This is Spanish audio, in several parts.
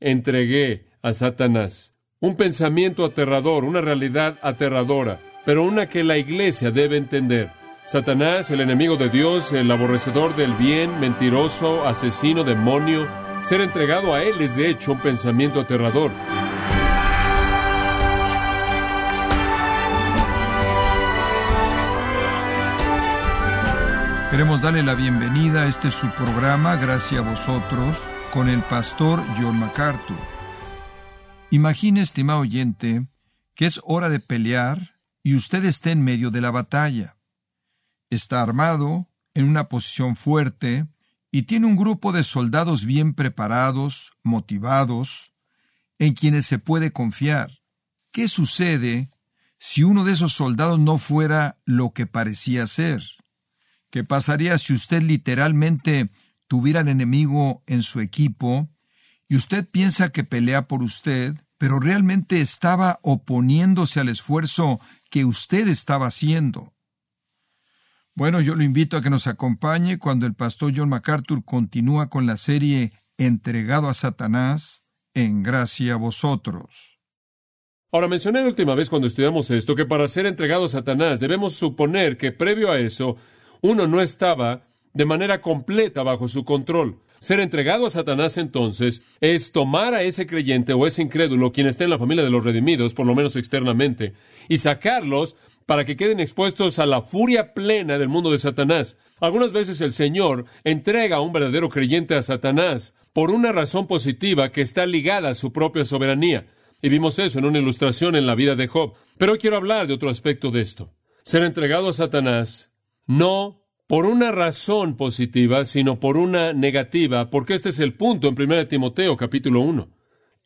entregué a Satanás. Un pensamiento aterrador, una realidad aterradora, pero una que la iglesia debe entender. Satanás, el enemigo de Dios, el aborrecedor del bien, mentiroso, asesino, demonio, ser entregado a él es de hecho un pensamiento aterrador. Queremos darle la bienvenida este su programa, gracias a vosotros, con el pastor John MacArthur. Imagine, estimado oyente, que es hora de pelear y usted está en medio de la batalla. Está armado, en una posición fuerte, y tiene un grupo de soldados bien preparados, motivados, en quienes se puede confiar. ¿Qué sucede si uno de esos soldados no fuera lo que parecía ser? ¿Qué pasaría si usted literalmente tuviera al enemigo en su equipo y usted piensa que pelea por usted, pero realmente estaba oponiéndose al esfuerzo que usted estaba haciendo? Bueno, yo lo invito a que nos acompañe cuando el pastor John MacArthur continúa con la serie Entregado a Satanás, en gracia a vosotros. Ahora mencioné la última vez cuando estudiamos esto que para ser entregado a Satanás debemos suponer que previo a eso uno no estaba de manera completa bajo su control. Ser entregado a Satanás entonces es tomar a ese creyente o ese incrédulo, quien está en la familia de los redimidos, por lo menos externamente, y sacarlos para que queden expuestos a la furia plena del mundo de Satanás. Algunas veces el Señor entrega a un verdadero creyente a Satanás por una razón positiva que está ligada a su propia soberanía. Y vimos eso en una ilustración en la vida de Job. Pero hoy quiero hablar de otro aspecto de esto. Ser entregado a Satanás no por una razón positiva, sino por una negativa, porque este es el punto en 1 Timoteo capítulo 1.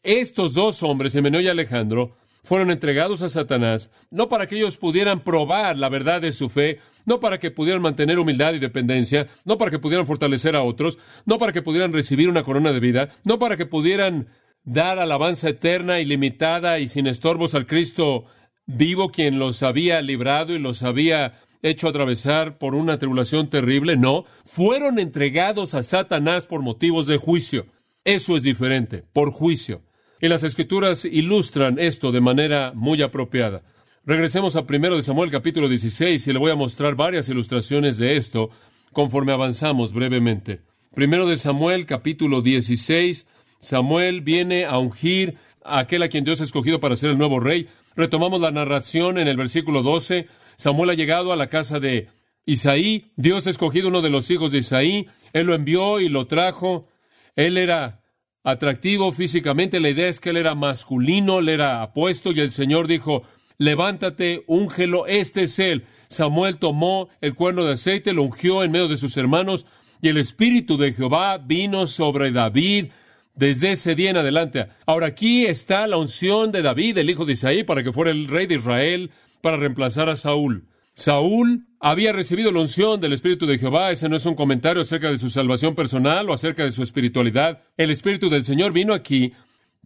Estos dos hombres, Simeneo y Alejandro, fueron entregados a Satanás, no para que ellos pudieran probar la verdad de su fe, no para que pudieran mantener humildad y dependencia, no para que pudieran fortalecer a otros, no para que pudieran recibir una corona de vida, no para que pudieran dar alabanza eterna, ilimitada y sin estorbos al Cristo vivo, quien los había librado y los había hecho atravesar por una tribulación terrible, no, fueron entregados a Satanás por motivos de juicio. Eso es diferente, por juicio. Y las escrituras ilustran esto de manera muy apropiada. Regresemos a primero de Samuel capítulo 16 y le voy a mostrar varias ilustraciones de esto conforme avanzamos brevemente. Primero de Samuel capítulo 16, Samuel viene a ungir a aquel a quien Dios ha escogido para ser el nuevo rey. Retomamos la narración en el versículo 12. Samuel ha llegado a la casa de Isaí. Dios ha escogido uno de los hijos de Isaí. Él lo envió y lo trajo. Él era atractivo físicamente. La idea es que él era masculino, él era apuesto y el Señor dijo, levántate, úngelo, este es él. Samuel tomó el cuerno de aceite, lo ungió en medio de sus hermanos y el Espíritu de Jehová vino sobre David desde ese día en adelante. Ahora aquí está la unción de David, el hijo de Isaí, para que fuera el rey de Israel para reemplazar a Saúl. Saúl había recibido la unción del Espíritu de Jehová. Ese no es un comentario acerca de su salvación personal o acerca de su espiritualidad. El Espíritu del Señor vino aquí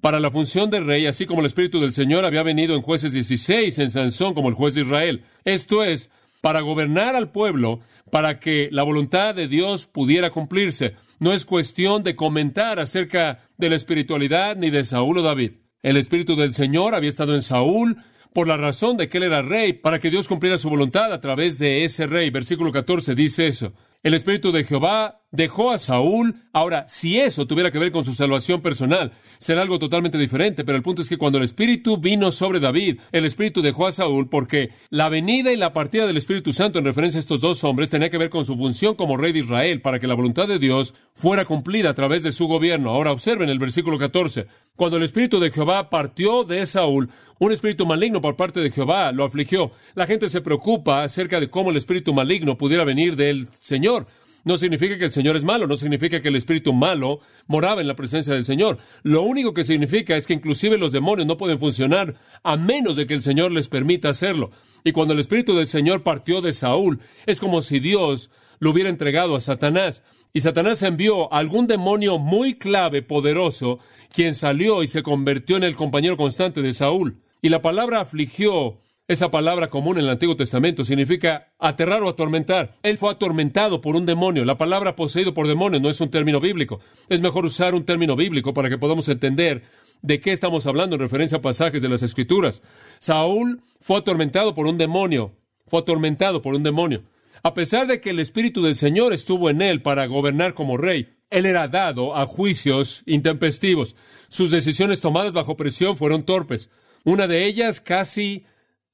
para la función de rey, así como el Espíritu del Señor había venido en jueces 16, en Sansón como el juez de Israel. Esto es, para gobernar al pueblo, para que la voluntad de Dios pudiera cumplirse. No es cuestión de comentar acerca de la espiritualidad ni de Saúl o David. El Espíritu del Señor había estado en Saúl, por la razón de que él era rey, para que Dios cumpliera su voluntad a través de ese rey. Versículo 14 dice eso. El Espíritu de Jehová dejó a Saúl. Ahora, si eso tuviera que ver con su salvación personal, será algo totalmente diferente, pero el punto es que cuando el Espíritu vino sobre David, el Espíritu dejó a Saúl porque la venida y la partida del Espíritu Santo en referencia a estos dos hombres tenía que ver con su función como rey de Israel, para que la voluntad de Dios fuera cumplida a través de su gobierno. Ahora observen el versículo 14. Cuando el Espíritu de Jehová partió de Saúl, un espíritu maligno por parte de Jehová lo afligió. La gente se preocupa acerca de cómo el espíritu maligno pudiera venir del Señor. No significa que el Señor es malo, no significa que el espíritu malo moraba en la presencia del Señor. Lo único que significa es que inclusive los demonios no pueden funcionar a menos de que el Señor les permita hacerlo. Y cuando el espíritu del Señor partió de Saúl, es como si Dios lo hubiera entregado a Satanás. Y Satanás envió a algún demonio muy clave, poderoso, quien salió y se convirtió en el compañero constante de Saúl. Y la palabra afligió Esa palabra común en el Antiguo Testamento significa aterrar o atormentar. Él fue atormentado por un demonio. La palabra poseído por demonios no es un término bíblico. Es mejor usar un término bíblico para que podamos entender de qué estamos hablando en referencia a pasajes de las Escrituras. Saúl fue atormentado por un demonio. Fue atormentado por un demonio. A pesar de que el Espíritu del Señor estuvo en él para gobernar como rey, él era dado a juicios intempestivos. Sus decisiones tomadas bajo presión fueron torpes. Una de ellas casi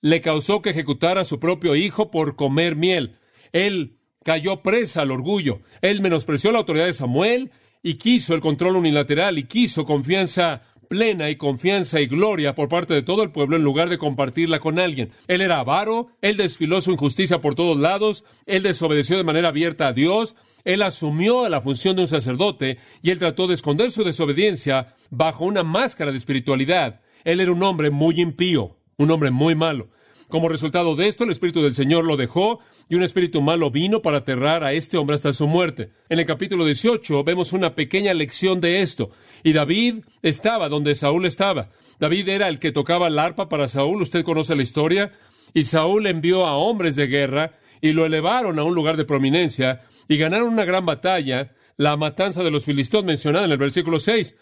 le causó que ejecutara a su propio hijo por comer miel. Él cayó presa al orgullo. Él menospreció la autoridad de Samuel y quiso el control unilateral y quiso confianza plena y confianza y gloria por parte de todo el pueblo en lugar de compartirla con alguien. Él era avaro, él desfiló su injusticia por todos lados, él desobedeció de manera abierta a Dios, él asumió la función de un sacerdote y él trató de esconder su desobediencia bajo una máscara de espiritualidad. Él era un hombre muy impío, un hombre muy malo. Como resultado de esto, el Espíritu del Señor lo dejó y un espíritu malo vino para aterrar a este hombre hasta su muerte. En el capítulo 18 vemos una pequeña lección de esto. Y David estaba donde Saúl estaba. David era el que tocaba la arpa para Saúl. Usted conoce la historia. Y Saúl envió a hombres de guerra y lo elevaron a un lugar de prominencia y ganaron una gran batalla, la matanza de los filisteos mencionada en el versículo 6.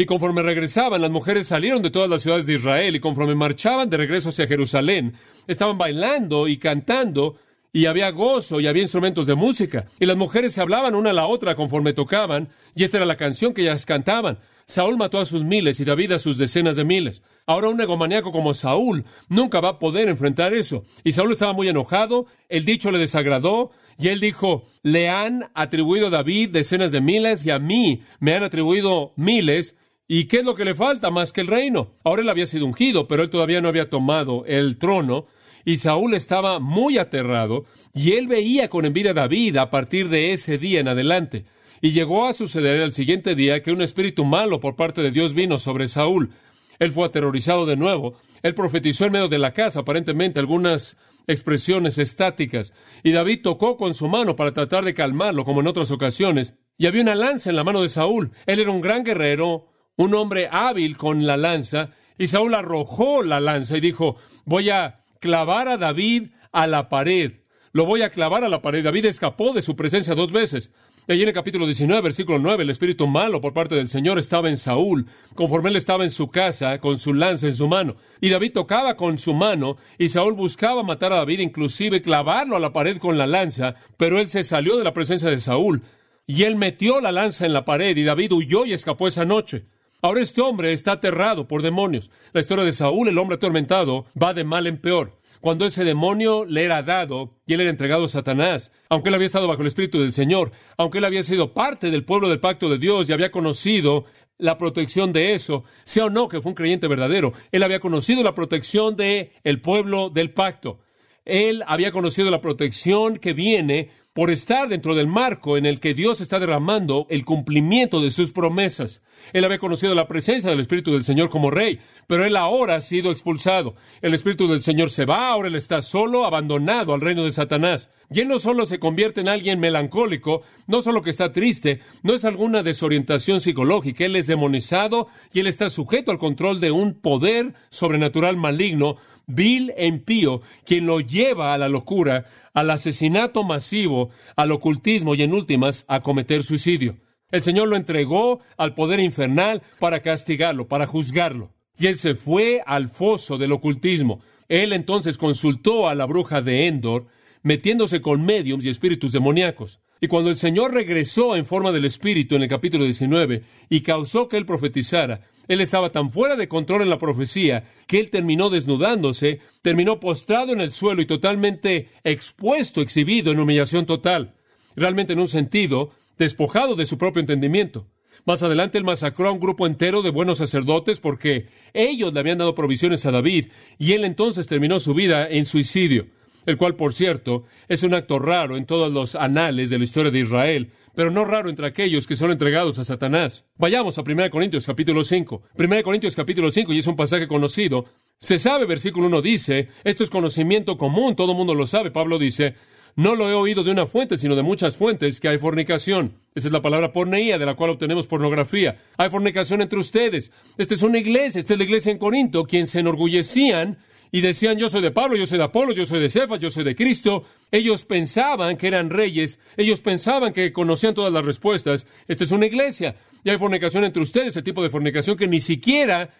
Y conforme regresaban, las mujeres salieron de todas las ciudades de Israel y conforme marchaban de regreso hacia Jerusalén, estaban bailando y cantando y había gozo y había instrumentos de música. Y las mujeres se hablaban una a la otra conforme tocaban y esta era la canción que ellas cantaban. Saúl mató a sus miles y David a sus decenas de miles. Ahora un egomaniaco como Saúl nunca va a poder enfrentar eso. Y Saúl estaba muy enojado, el dicho le desagradó, y él dijo, le han atribuido a David decenas de miles y a mí me han atribuido miles, ¿Y qué es lo que le falta más que el reino? Ahora él había sido ungido, pero él todavía no había tomado el trono, y Saúl estaba muy aterrado, y él veía con envidia a David a partir de ese día en adelante. Y llegó a suceder el siguiente día que un espíritu malo por parte de Dios vino sobre Saúl. Él fue aterrorizado de nuevo. Él profetizó en medio de la casa, aparentemente algunas expresiones estáticas, y David tocó con su mano para tratar de calmarlo, como en otras ocasiones, y había una lanza en la mano de Saúl. Él era un gran guerrero, un hombre hábil con la lanza, y Saúl arrojó la lanza y dijo, voy a clavar a David a la pared, lo voy a clavar a la pared. David escapó de su presencia dos veces. Allí en el capítulo 19, versículo 9, el espíritu malo por parte del Señor estaba en Saúl, conforme él estaba en su casa con su lanza en su mano. Y David tocaba con su mano, y Saúl buscaba matar a David, inclusive clavarlo a la pared con la lanza, pero él se salió de la presencia de Saúl, y él metió la lanza en la pared, y David huyó y escapó esa noche. Ahora este hombre está aterrado por demonios. La historia de Saúl, el hombre atormentado, va de mal en peor. Cuando ese demonio le era dado y él era entregado a Satanás, aunque él había estado bajo el Espíritu del Señor, aunque él había sido parte del pueblo del pacto de Dios y había conocido la protección de eso, sea o no que fue un creyente verdadero, él había conocido la protección de el pueblo del pacto. Él había conocido la protección que viene por estar dentro del marco en el que Dios está derramando el cumplimiento de sus promesas. Él había conocido la presencia del Espíritu del Señor como rey, pero él ahora ha sido expulsado. El Espíritu del Señor se va, ahora él está solo, abandonado al reino de Satanás. Y él no solo se convierte en alguien melancólico, no solo que está triste, no es alguna desorientación psicológica, él es demonizado y él está sujeto al control de un poder sobrenatural maligno vil impío, quien lo lleva a la locura, al asesinato masivo, al ocultismo y en últimas a cometer suicidio. El Señor lo entregó al poder infernal para castigarlo, para juzgarlo. Y él se fue al foso del ocultismo. Él entonces consultó a la bruja de Endor, metiéndose con mediums y espíritus demoníacos. Y cuando el Señor regresó en forma del Espíritu en el capítulo 19 y causó que él profetizara, él estaba tan fuera de control en la profecía que él terminó desnudándose, terminó postrado en el suelo y totalmente expuesto, exhibido en humillación total. Realmente en un sentido, despojado de su propio entendimiento. Más adelante él masacró a un grupo entero de buenos sacerdotes porque ellos le habían dado provisiones a David y él entonces terminó su vida en suicidio, el cual, por cierto, es un acto raro en todos los anales de la historia de Israel, pero no raro entre aquellos que son entregados a Satanás. Vayamos a 1 Corintios capítulo 5. 1 Corintios capítulo 5, y es un pasaje conocido. Se sabe, versículo 1 dice, esto es conocimiento común, todo el mundo lo sabe. Pablo dice, no lo he oído de una fuente, sino de muchas fuentes, que hay fornicación. Esa es la palabra porneía, de la cual obtenemos pornografía. Hay fornicación entre ustedes. Esta es una iglesia, esta es la iglesia en Corinto, quien se enorgullecían y decían yo soy de Pablo, yo soy de Apolo, yo soy de Cefas, yo soy de Cristo. Ellos pensaban que eran reyes, ellos pensaban que conocían todas las respuestas. Esta es una iglesia y hay fornicación entre ustedes, el tipo de fornicación que ni siquiera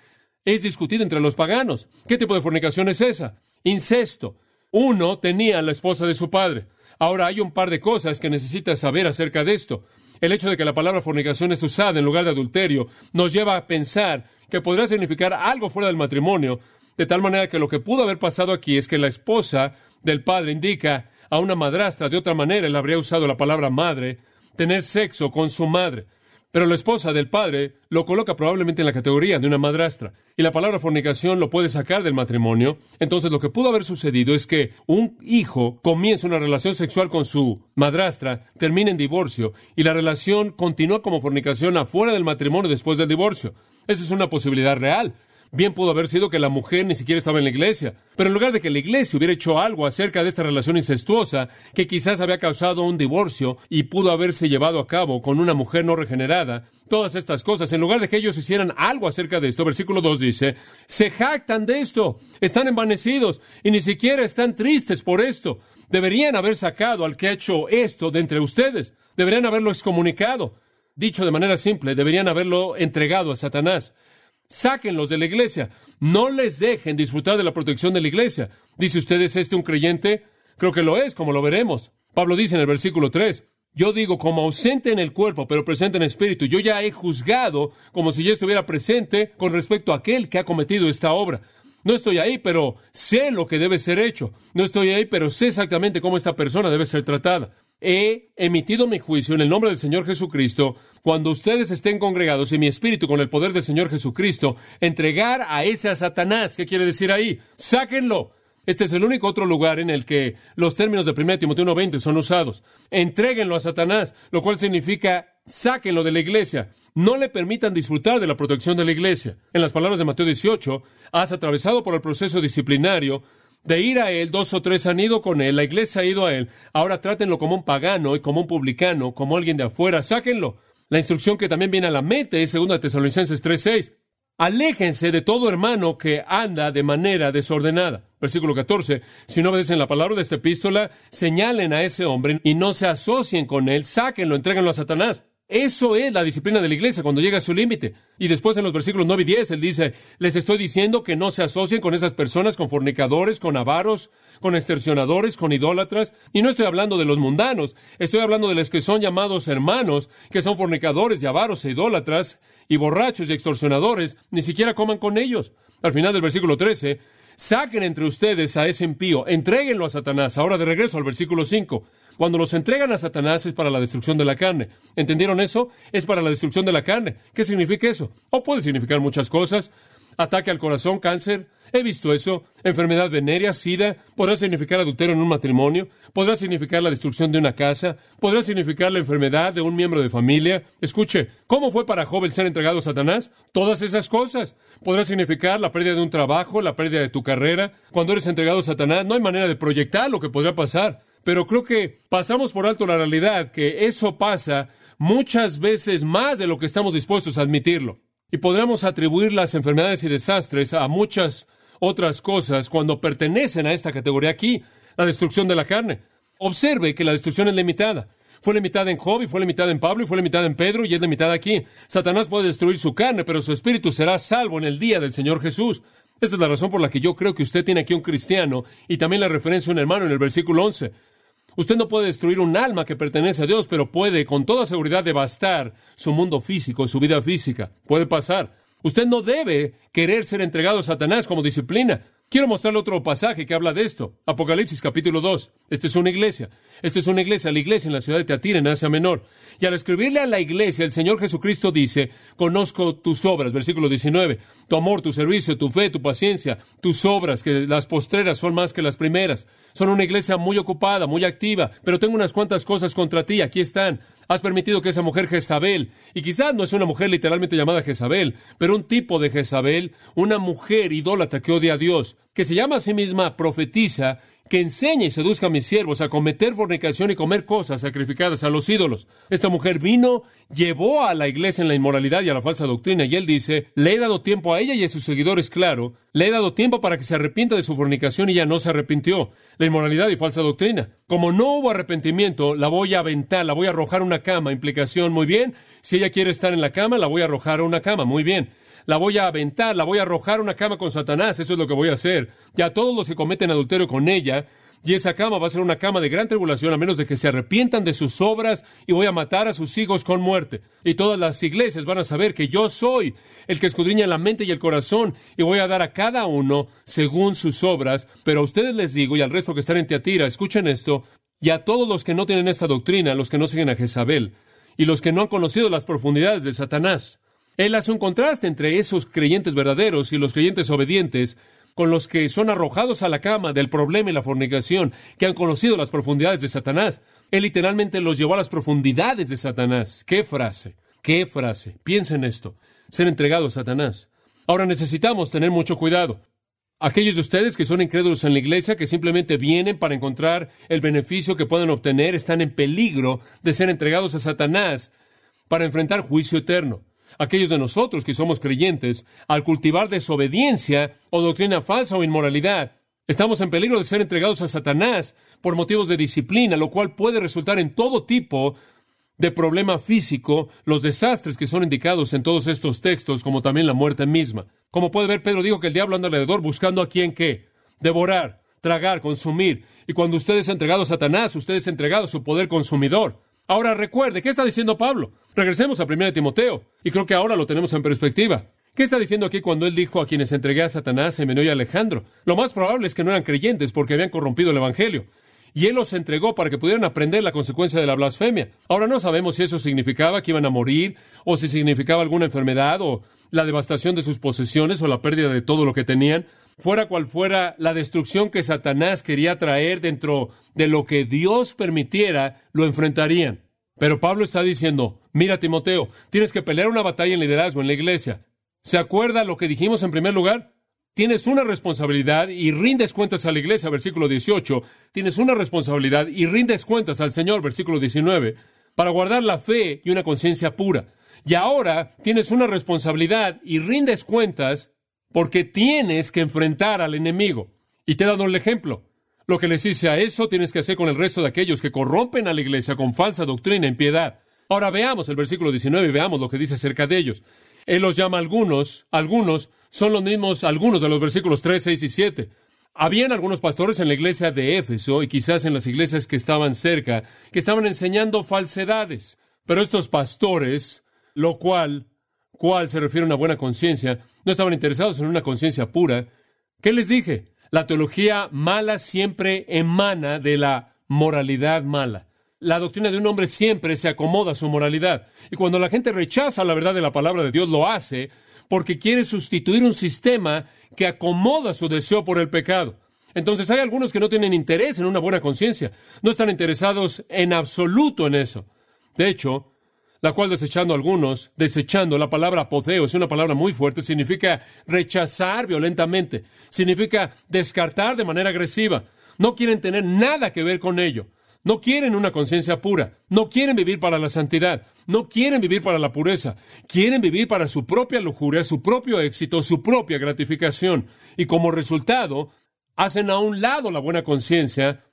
es discutido entre los paganos. ¿Qué tipo de fornicación es esa? Incesto. Uno tenía a la esposa de su padre. Ahora hay un par de cosas que necesitas saber acerca de esto. El hecho de que la palabra fornicación es usada en lugar de adulterio nos lleva a pensar que podría significar algo fuera del matrimonio, de tal manera que lo que pudo haber pasado aquí es que la esposa del padre indica a una madrastra, de otra manera él habría usado la palabra madre, tener sexo con su madre. Pero la esposa del padre lo coloca probablemente en la categoría de una madrastra. Y la palabra fornicación lo puede sacar del matrimonio. Entonces lo que pudo haber sucedido es que un hijo comienza una relación sexual con su madrastra, termina en divorcio, y la relación continúa como fornicación afuera del matrimonio después del divorcio. Esa es una posibilidad real. Bien pudo haber sido que la mujer ni siquiera estaba en la iglesia, pero en lugar de que la iglesia hubiera hecho algo acerca de esta relación incestuosa, que quizás había causado un divorcio y pudo haberse llevado a cabo con una mujer no regenerada, todas estas cosas, en lugar de que ellos hicieran algo acerca de esto, versículo 2 dice, se jactan de esto, están envanecidos y ni siquiera están tristes por esto. Deberían haber sacado al que ha hecho esto de entre ustedes, deberían haberlo excomunicado. Dicho de manera simple, deberían haberlo entregado a Satanás. Sáquenlos de la iglesia. No les dejen disfrutar de la protección de la iglesia. Dice usted, ¿es este un creyente? Creo que lo es, como lo veremos. Pablo dice en el versículo 3, yo digo como ausente en el cuerpo, pero presente en espíritu. Yo ya he juzgado como si ya estuviera presente con respecto a aquel que ha cometido esta obra. No estoy ahí, pero sé lo que debe ser hecho. No estoy ahí, pero sé exactamente cómo esta persona debe ser tratada he emitido mi juicio en el nombre del Señor Jesucristo, cuando ustedes estén congregados y mi espíritu con el poder del Señor Jesucristo, entregar a ese a Satanás. ¿Qué quiere decir ahí? Sáquenlo. Este es el único otro lugar en el que los términos de 1 Timoteo 1.20 son usados. Entréguenlo a Satanás, lo cual significa sáquenlo de la iglesia. No le permitan disfrutar de la protección de la iglesia. En las palabras de Mateo 18, has atravesado por el proceso disciplinario de ir a él, dos o tres han ido con él, la iglesia ha ido a él, ahora trátenlo como un pagano y como un publicano, como alguien de afuera, sáquenlo. La instrucción que también viene a la mente es 2 Tesalonicenses 3:6. Aléjense de todo hermano que anda de manera desordenada. Versículo 14. Si no obedecen la palabra de esta epístola, señalen a ese hombre y no se asocien con él, sáquenlo, entréguenlo a Satanás. Eso es la disciplina de la iglesia cuando llega a su límite. Y después en los versículos 9 y 10 él dice, les estoy diciendo que no se asocien con esas personas, con fornicadores, con avaros, con extorsionadores, con idólatras. Y no estoy hablando de los mundanos, estoy hablando de los que son llamados hermanos, que son fornicadores y avaros e idólatras, y borrachos y extorsionadores, ni siquiera coman con ellos. Al final del versículo 13, saquen entre ustedes a ese impío, entréguenlo a Satanás. Ahora de regreso al versículo 5. Cuando los entregan a Satanás es para la destrucción de la carne. ¿Entendieron eso? Es para la destrucción de la carne. ¿Qué significa eso? O puede significar muchas cosas. Ataque al corazón, cáncer. He visto eso. Enfermedad venérea, sida. Podrá significar adulterio en un matrimonio. Podrá significar la destrucción de una casa. Podrá significar la enfermedad de un miembro de familia. Escuche, ¿cómo fue para Job ser entregado a Satanás? Todas esas cosas. Podrá significar la pérdida de un trabajo, la pérdida de tu carrera. Cuando eres entregado a Satanás, no hay manera de proyectar lo que podría pasar pero creo que pasamos por alto la realidad que eso pasa muchas veces más de lo que estamos dispuestos a admitirlo. Y podríamos atribuir las enfermedades y desastres a muchas otras cosas cuando pertenecen a esta categoría aquí, la destrucción de la carne. Observe que la destrucción es limitada. Fue limitada en Job y fue limitada en Pablo y fue limitada en Pedro y es limitada aquí. Satanás puede destruir su carne, pero su espíritu será salvo en el día del Señor Jesús. Esta es la razón por la que yo creo que usted tiene aquí un cristiano y también la referencia a un hermano en el versículo 11. Usted no puede destruir un alma que pertenece a Dios, pero puede con toda seguridad devastar su mundo físico, su vida física. Puede pasar. Usted no debe querer ser entregado a Satanás como disciplina. Quiero mostrarle otro pasaje que habla de esto. Apocalipsis capítulo 2. Esta es una iglesia. Esta es una iglesia, la iglesia en la ciudad de Teatira, en Asia Menor. Y al escribirle a la iglesia, el Señor Jesucristo dice, conozco tus obras, versículo 19, tu amor, tu servicio, tu fe, tu paciencia, tus obras, que las postreras son más que las primeras. Son una iglesia muy ocupada, muy activa, pero tengo unas cuantas cosas contra ti, aquí están. Has permitido que esa mujer Jezabel, y quizás no es una mujer literalmente llamada Jezabel, pero un tipo de Jezabel, una mujer idólatra que odia a Dios, que se llama a sí misma profetiza, que enseñe y seduzca a mis siervos a cometer fornicación y comer cosas sacrificadas a los ídolos. Esta mujer vino, llevó a la iglesia en la inmoralidad y a la falsa doctrina, y él dice, le he dado tiempo a ella y a sus seguidores, claro, le he dado tiempo para que se arrepienta de su fornicación y ella no se arrepintió. La inmoralidad y falsa doctrina. Como no hubo arrepentimiento, la voy a aventar, la voy a arrojar a una cama. Implicación, muy bien. Si ella quiere estar en la cama, la voy a arrojar a una cama, muy bien la voy a aventar, la voy a arrojar a una cama con Satanás, eso es lo que voy a hacer. Y a todos los que cometen adulterio con ella, y esa cama va a ser una cama de gran tribulación a menos de que se arrepientan de sus obras y voy a matar a sus hijos con muerte. Y todas las iglesias van a saber que yo soy el que escudriña la mente y el corazón y voy a dar a cada uno según sus obras. Pero a ustedes les digo y al resto que están en Teatira, escuchen esto, y a todos los que no tienen esta doctrina, los que no siguen a Jezabel y los que no han conocido las profundidades de Satanás. Él hace un contraste entre esos creyentes verdaderos y los creyentes obedientes con los que son arrojados a la cama del problema y la fornicación, que han conocido las profundidades de Satanás. Él literalmente los llevó a las profundidades de Satanás. ¡Qué frase! ¡Qué frase! Piensen esto. Ser entregado a Satanás. Ahora necesitamos tener mucho cuidado. Aquellos de ustedes que son incrédulos en la iglesia, que simplemente vienen para encontrar el beneficio que pueden obtener, están en peligro de ser entregados a Satanás para enfrentar juicio eterno aquellos de nosotros que somos creyentes, al cultivar desobediencia o doctrina falsa o inmoralidad, estamos en peligro de ser entregados a Satanás por motivos de disciplina, lo cual puede resultar en todo tipo de problema físico, los desastres que son indicados en todos estos textos, como también la muerte misma. Como puede ver, Pedro dijo que el diablo anda alrededor buscando a quien qué, devorar, tragar, consumir. Y cuando usted es entregado a Satanás, usted es entregado a su poder consumidor. Ahora recuerde, ¿qué está diciendo Pablo? Regresemos a 1 Timoteo, y creo que ahora lo tenemos en perspectiva. ¿Qué está diciendo aquí cuando él dijo a quienes entregué a Satanás, Semeno y Alejandro? Lo más probable es que no eran creyentes porque habían corrompido el Evangelio. Y él los entregó para que pudieran aprender la consecuencia de la blasfemia. Ahora no sabemos si eso significaba que iban a morir, o si significaba alguna enfermedad, o la devastación de sus posesiones, o la pérdida de todo lo que tenían. Fuera cual fuera la destrucción que Satanás quería traer dentro de lo que Dios permitiera, lo enfrentarían. Pero Pablo está diciendo, mira Timoteo, tienes que pelear una batalla en liderazgo en la iglesia. ¿Se acuerda lo que dijimos en primer lugar? Tienes una responsabilidad y rindes cuentas a la iglesia, versículo 18. Tienes una responsabilidad y rindes cuentas al Señor, versículo 19, para guardar la fe y una conciencia pura. Y ahora tienes una responsabilidad y rindes cuentas porque tienes que enfrentar al enemigo. Y te he dado el ejemplo. Lo que les hice a eso tienes que hacer con el resto de aquellos que corrompen a la iglesia con falsa doctrina en piedad. Ahora veamos el versículo 19 y veamos lo que dice acerca de ellos. Él los llama algunos, algunos son los mismos algunos de los versículos 3, 6 y 7. Habían algunos pastores en la iglesia de Éfeso y quizás en las iglesias que estaban cerca, que estaban enseñando falsedades. Pero estos pastores, lo cual, cual se refiere a una buena conciencia, no estaban interesados en una conciencia pura. ¿Qué les dije? La teología mala siempre emana de la moralidad mala. La doctrina de un hombre siempre se acomoda a su moralidad. Y cuando la gente rechaza la verdad de la palabra de Dios, lo hace porque quiere sustituir un sistema que acomoda su deseo por el pecado. Entonces hay algunos que no tienen interés en una buena conciencia, no están interesados en absoluto en eso. De hecho, la cual desechando algunos, desechando la palabra apoceo, es una palabra muy fuerte, significa rechazar violentamente, significa descartar de manera agresiva. No quieren tener nada que ver con ello. No quieren una conciencia pura, no quieren vivir para la santidad, no quieren vivir para la pureza, quieren vivir para su propia lujuria, su propio éxito, su propia gratificación. Y como resultado, hacen a un lado la buena conciencia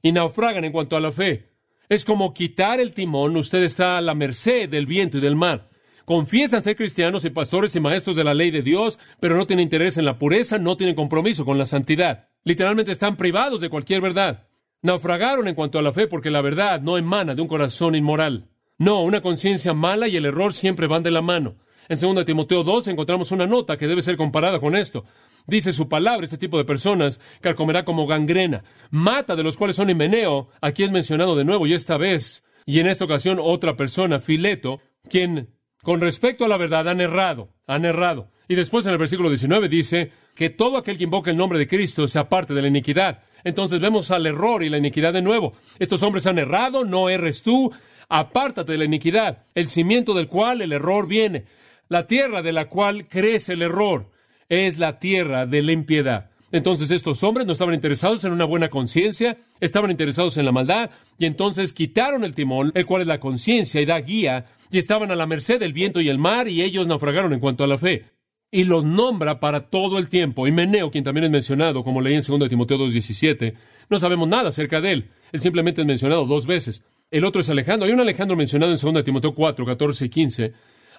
y naufragan en cuanto a la fe. Es como quitar el timón, usted está a la merced del viento y del mar. Confiesan ser cristianos y pastores y maestros de la ley de Dios, pero no tienen interés en la pureza, no tienen compromiso con la santidad. Literalmente están privados de cualquier verdad. Naufragaron en cuanto a la fe porque la verdad no emana de un corazón inmoral. No, una conciencia mala y el error siempre van de la mano. En 2 Timoteo 2 encontramos una nota que debe ser comparada con esto. Dice su palabra, este tipo de personas carcomerá como gangrena. Mata de los cuales son Himeneo, aquí es mencionado de nuevo, y esta vez, y en esta ocasión otra persona, Fileto, quien con respecto a la verdad han errado, han errado. Y después en el versículo 19 dice que todo aquel que invoque el nombre de Cristo se aparte de la iniquidad. Entonces vemos al error y la iniquidad de nuevo. Estos hombres han errado, no erres tú, apártate de la iniquidad, el cimiento del cual el error viene, la tierra de la cual crece el error es la tierra de la impiedad. Entonces estos hombres no estaban interesados en una buena conciencia, estaban interesados en la maldad, y entonces quitaron el timón, el cual es la conciencia y da guía, y estaban a la merced del viento y el mar, y ellos naufragaron en cuanto a la fe. Y los nombra para todo el tiempo. Y Meneo, quien también es mencionado, como leí en 2 Timoteo 2.17, no sabemos nada acerca de él. Él simplemente es mencionado dos veces. El otro es Alejandro. Hay un Alejandro mencionado en 2 Timoteo 4, 14 y 15.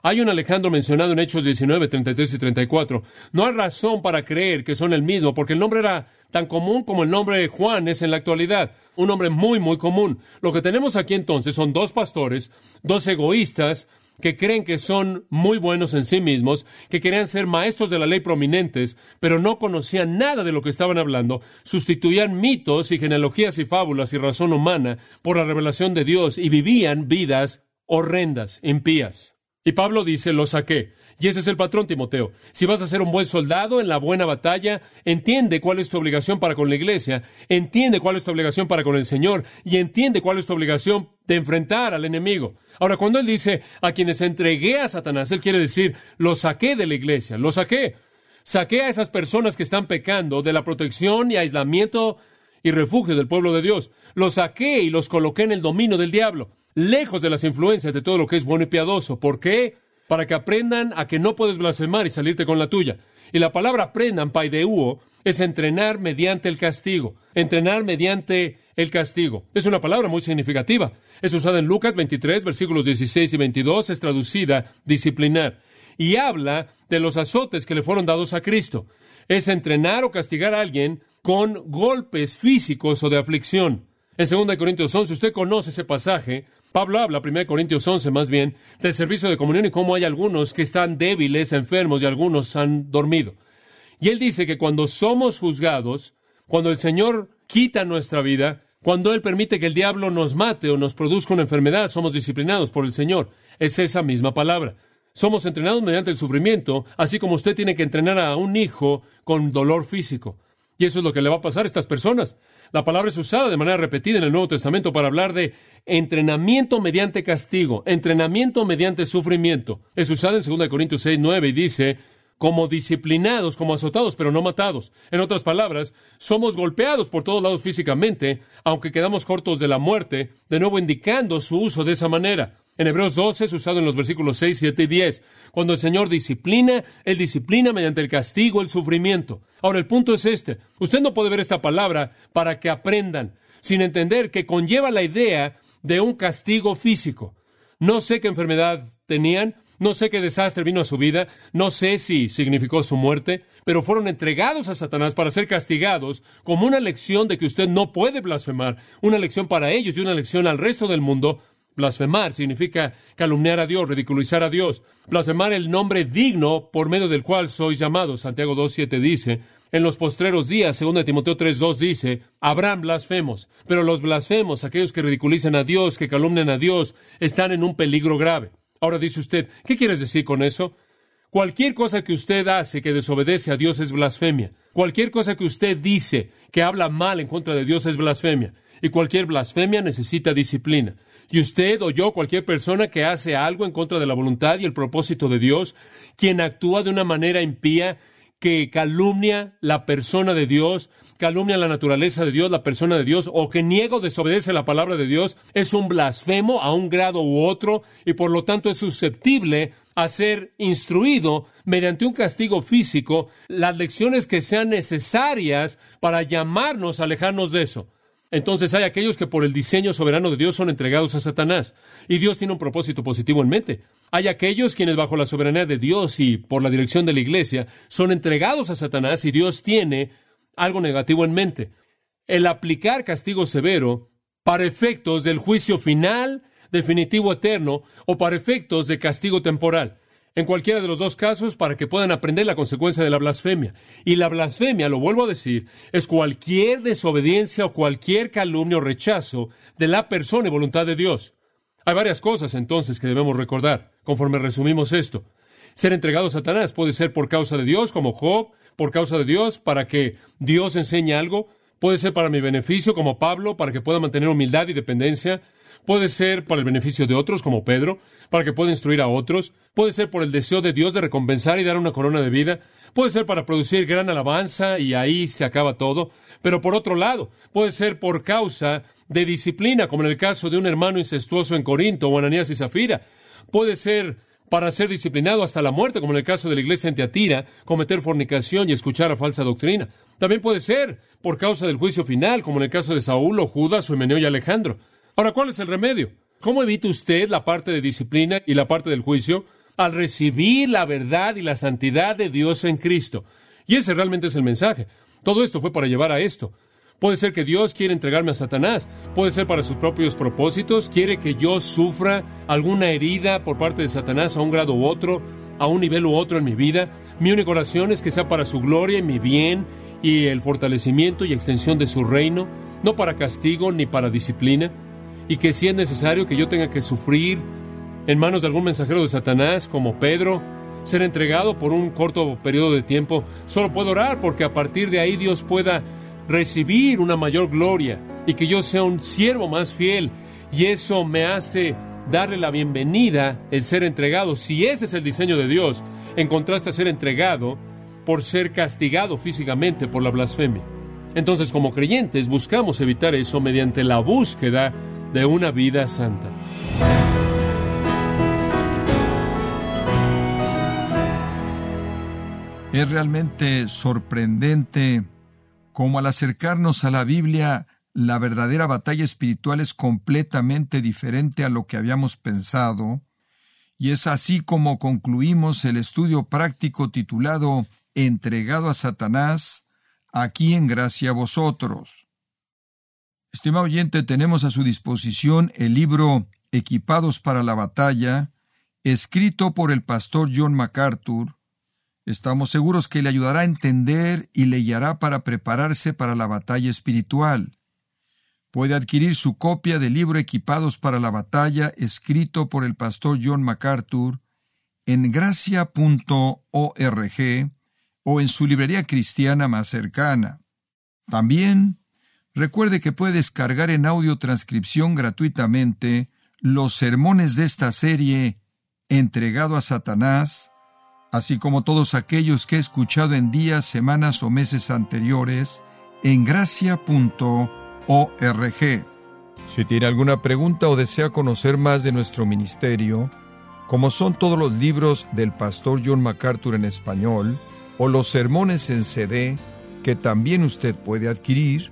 Hay un Alejandro mencionado en Hechos 19, 33 y 34. No hay razón para creer que son el mismo, porque el nombre era tan común como el nombre de Juan es en la actualidad. Un nombre muy, muy común. Lo que tenemos aquí entonces son dos pastores, dos egoístas, que creen que son muy buenos en sí mismos, que querían ser maestros de la ley prominentes, pero no conocían nada de lo que estaban hablando, sustituían mitos y genealogías y fábulas y razón humana por la revelación de Dios y vivían vidas horrendas, impías. Y Pablo dice, lo saqué. Y ese es el patrón, Timoteo. Si vas a ser un buen soldado en la buena batalla, entiende cuál es tu obligación para con la iglesia, entiende cuál es tu obligación para con el Señor y entiende cuál es tu obligación de enfrentar al enemigo. Ahora, cuando él dice a quienes entregué a Satanás, él quiere decir, lo saqué de la iglesia, lo saqué. Saqué a esas personas que están pecando de la protección y aislamiento y refugio del pueblo de Dios. Los saqué y los coloqué en el dominio del diablo lejos de las influencias de todo lo que es bueno y piadoso. ¿Por qué? Para que aprendan a que no puedes blasfemar y salirte con la tuya. Y la palabra aprendan, paideuo, es entrenar mediante el castigo. Entrenar mediante el castigo. Es una palabra muy significativa. Es usada en Lucas 23, versículos 16 y 22, es traducida disciplinar. Y habla de los azotes que le fueron dados a Cristo. Es entrenar o castigar a alguien con golpes físicos o de aflicción. En 2 Corintios 11, usted conoce ese pasaje, Pablo habla, 1 Corintios 11 más bien, del servicio de comunión y cómo hay algunos que están débiles, enfermos y algunos han dormido. Y él dice que cuando somos juzgados, cuando el Señor quita nuestra vida, cuando Él permite que el diablo nos mate o nos produzca una enfermedad, somos disciplinados por el Señor. Es esa misma palabra. Somos entrenados mediante el sufrimiento, así como usted tiene que entrenar a un hijo con dolor físico. Y eso es lo que le va a pasar a estas personas. La palabra es usada de manera repetida en el Nuevo Testamento para hablar de entrenamiento mediante castigo, entrenamiento mediante sufrimiento. Es usada en 2 Corintios 6, 9 y dice, como disciplinados, como azotados, pero no matados. En otras palabras, somos golpeados por todos lados físicamente, aunque quedamos cortos de la muerte, de nuevo indicando su uso de esa manera. En Hebreos 12 es usado en los versículos 6, 7 y 10. Cuando el Señor disciplina, Él disciplina mediante el castigo, el sufrimiento. Ahora, el punto es este. Usted no puede ver esta palabra para que aprendan, sin entender que conlleva la idea de un castigo físico. No sé qué enfermedad tenían, no sé qué desastre vino a su vida, no sé si significó su muerte, pero fueron entregados a Satanás para ser castigados como una lección de que usted no puede blasfemar, una lección para ellos y una lección al resto del mundo Blasfemar significa calumniar a Dios, ridiculizar a Dios. Blasfemar el nombre digno por medio del cual sois llamados. Santiago 2.7 dice, en los postreros días, 2 Timoteo 3.2 dice, habrán blasfemos, pero los blasfemos, aquellos que ridiculizan a Dios, que calumnian a Dios, están en un peligro grave. Ahora dice usted, ¿qué quieres decir con eso? Cualquier cosa que usted hace que desobedece a Dios es blasfemia. Cualquier cosa que usted dice que habla mal en contra de Dios es blasfemia. Y cualquier blasfemia necesita disciplina. Y usted o yo, cualquier persona que hace algo en contra de la voluntad y el propósito de Dios, quien actúa de una manera impía, que calumnia la persona de Dios, calumnia la naturaleza de Dios, la persona de Dios, o que niega o desobedece la palabra de Dios, es un blasfemo a un grado u otro y por lo tanto es susceptible a ser instruido mediante un castigo físico, las lecciones que sean necesarias para llamarnos a alejarnos de eso. Entonces hay aquellos que por el diseño soberano de Dios son entregados a Satanás. Y Dios tiene un propósito positivo en mente. Hay aquellos quienes bajo la soberanía de Dios y por la dirección de la iglesia son entregados a Satanás y Dios tiene algo negativo en mente. El aplicar castigo severo para efectos del juicio final, definitivo eterno, o para efectos de castigo temporal en cualquiera de los dos casos para que puedan aprender la consecuencia de la blasfemia. Y la blasfemia, lo vuelvo a decir, es cualquier desobediencia o cualquier calumnia o rechazo de la persona y voluntad de Dios. Hay varias cosas entonces que debemos recordar, conforme resumimos esto. Ser entregado a Satanás puede ser por causa de Dios, como Job, por causa de Dios, para que Dios enseñe algo. Puede ser para mi beneficio, como Pablo, para que pueda mantener humildad y dependencia. Puede ser para el beneficio de otros, como Pedro, para que pueda instruir a otros. Puede ser por el deseo de Dios de recompensar y dar una corona de vida. Puede ser para producir gran alabanza y ahí se acaba todo. Pero por otro lado, puede ser por causa de disciplina, como en el caso de un hermano incestuoso en Corinto o Ananías y Zafira. Puede ser para ser disciplinado hasta la muerte, como en el caso de la iglesia en Teatira, cometer fornicación y escuchar a falsa doctrina. También puede ser por causa del juicio final, como en el caso de Saúl o Judas o Emeneo y Alejandro. Ahora, ¿cuál es el remedio? ¿Cómo evita usted la parte de disciplina y la parte del juicio? Al recibir la verdad y la santidad de Dios en Cristo. Y ese realmente es el mensaje. Todo esto fue para llevar a esto. Puede ser que Dios quiere entregarme a Satanás, puede ser para sus propios propósitos, quiere que yo sufra alguna herida por parte de Satanás a un grado u otro, a un nivel u otro en mi vida. Mi única oración es que sea para su gloria y mi bien y el fortalecimiento y extensión de su reino, no para castigo ni para disciplina, y que si es necesario que yo tenga que sufrir en manos de algún mensajero de Satanás como Pedro, ser entregado por un corto periodo de tiempo, solo puedo orar porque a partir de ahí Dios pueda recibir una mayor gloria y que yo sea un siervo más fiel. Y eso me hace darle la bienvenida el ser entregado. Si ese es el diseño de Dios, en contraste a ser entregado por ser castigado físicamente por la blasfemia. Entonces, como creyentes, buscamos evitar eso mediante la búsqueda de una vida santa. Es realmente sorprendente como al acercarnos a la Biblia, la verdadera batalla espiritual es completamente diferente a lo que habíamos pensado, y es así como concluimos el estudio práctico titulado Entregado a Satanás, aquí en gracia a vosotros. Estimado oyente, tenemos a su disposición el libro Equipados para la batalla, escrito por el pastor John MacArthur, Estamos seguros que le ayudará a entender y le guiará para prepararse para la batalla espiritual. Puede adquirir su copia del libro Equipados para la batalla, escrito por el pastor John MacArthur, en gracia.org o en su librería cristiana más cercana. También recuerde que puede descargar en audio transcripción gratuitamente los sermones de esta serie Entregado a Satanás, así como todos aquellos que he escuchado en días, semanas o meses anteriores en gracia.org. Si tiene alguna pregunta o desea conocer más de nuestro ministerio, como son todos los libros del pastor John MacArthur en español, o los sermones en CD, que también usted puede adquirir,